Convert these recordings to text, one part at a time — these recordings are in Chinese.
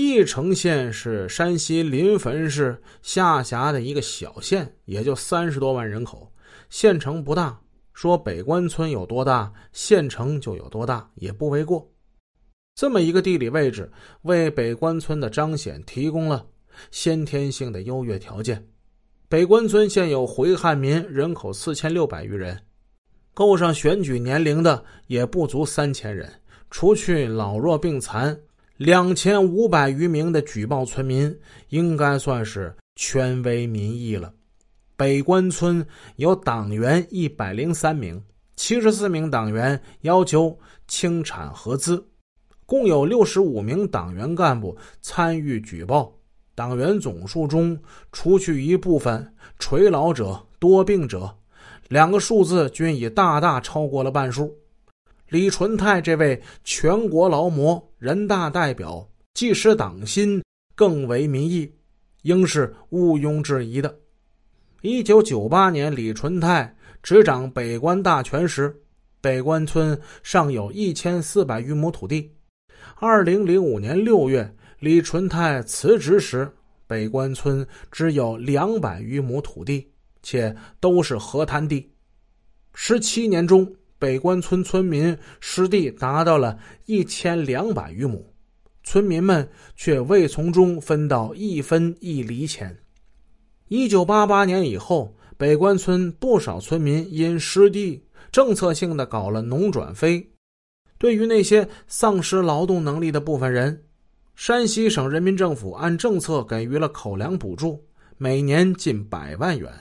翼城县是山西临汾市下辖的一个小县，也就三十多万人口，县城不大。说北关村有多大，县城就有多大，也不为过。这么一个地理位置，为北关村的彰显提供了先天性的优越条件。北关村现有回汉民，人口四千六百余人，够上选举年龄的也不足三千人，除去老弱病残。两千五百余名的举报村民，应该算是权威民意了。北关村有党员一百零三名，七十四名党员要求清产合资，共有六十五名党员干部参与举报。党员总数中，除去一部分垂老者、多病者，两个数字均已大大超过了半数。李纯泰这位全国劳模、人大代表，既失党心，更为民意，应是毋庸置疑的。一九九八年，李纯泰执掌北关大权时，北关村尚有一千四百余亩土地。二零零五年六月，李纯泰辞职时，北关村只有两百余亩土地，且都是河滩地。十七年中。北关村村民失地达到了一千两百余亩，村民们却未从中分到一分一厘钱。一九八八年以后，北关村不少村民因失地，政策性的搞了农转非。对于那些丧失劳动能力的部分人，山西省人民政府按政策给予了口粮补助，每年近百万元，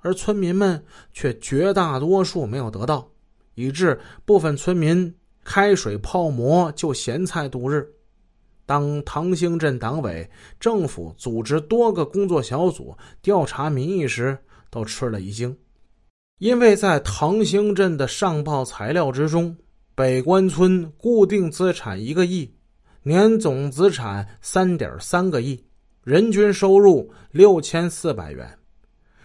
而村民们却绝大多数没有得到。以致部分村民开水泡馍就咸菜度日。当唐兴镇党委政府组织多个工作小组调查民意时，都吃了一惊，因为在唐兴镇的上报材料之中，北关村固定资产一个亿，年总资产三点三个亿，人均收入六千四百元。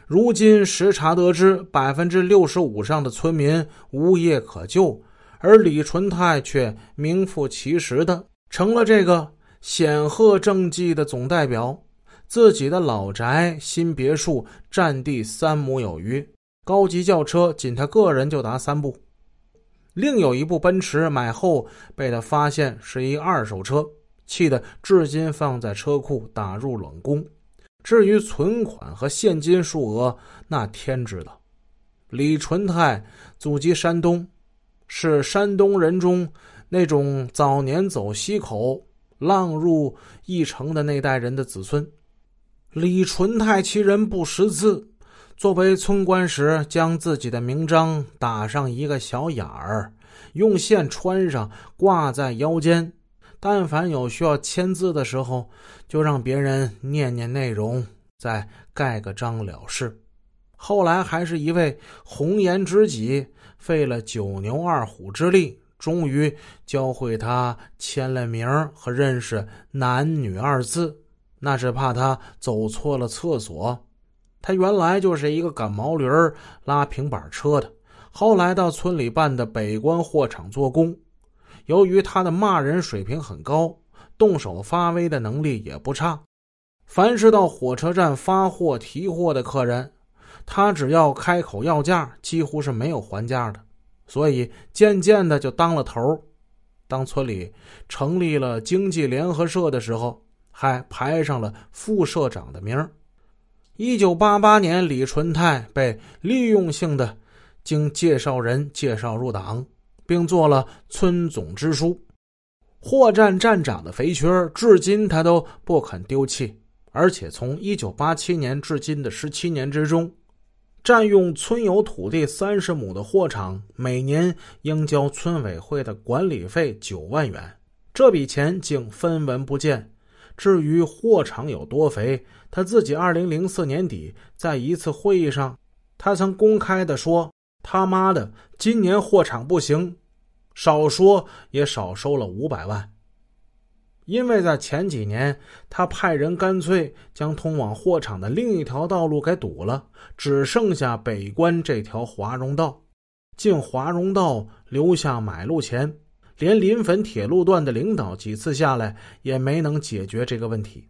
如今实查得知，百分之六十五上的村民无业可就，而李纯泰却名副其实的成了这个显赫政绩的总代表。自己的老宅新别墅占地三亩有余，高级轿车仅他个人就达三部，另有一部奔驰买后被他发现是一二手车，气得至今放在车库打入冷宫。至于存款和现金数额，那天知道。李纯泰祖籍山东，是山东人中那种早年走西口、浪入义城的那代人的子孙。李纯泰其人不识字，作为村官时，将自己的名章打上一个小眼儿，用线穿上，挂在腰间。但凡有需要签字的时候，就让别人念念内容，再盖个章了事。后来还是一位红颜知己，费了九牛二虎之力，终于教会他签了名和认识“男女”二字。那是怕他走错了厕所。他原来就是一个赶毛驴拉平板车的，后来到村里办的北关货场做工。由于他的骂人水平很高，动手发威的能力也不差。凡是到火车站发货提货的客人，他只要开口要价，几乎是没有还价的。所以渐渐的就当了头。当村里成立了经济联合社的时候，还排上了副社长的名一九八八年，李纯泰被利用性的经介绍人介绍入党。并做了村总支书，货站站长的肥缺至今他都不肯丢弃。而且从一九八七年至今的十七年之中，占用村有土地三十亩的货场，每年应交村委会的管理费九万元，这笔钱竟分文不见。至于货场有多肥，他自己二零零四年底在一次会议上，他曾公开的说。他妈的，今年货场不行，少说也少收了五百万。因为在前几年，他派人干脆将通往货场的另一条道路给堵了，只剩下北关这条华容道。进华容道留下买路钱，连临汾铁路段的领导几次下来也没能解决这个问题。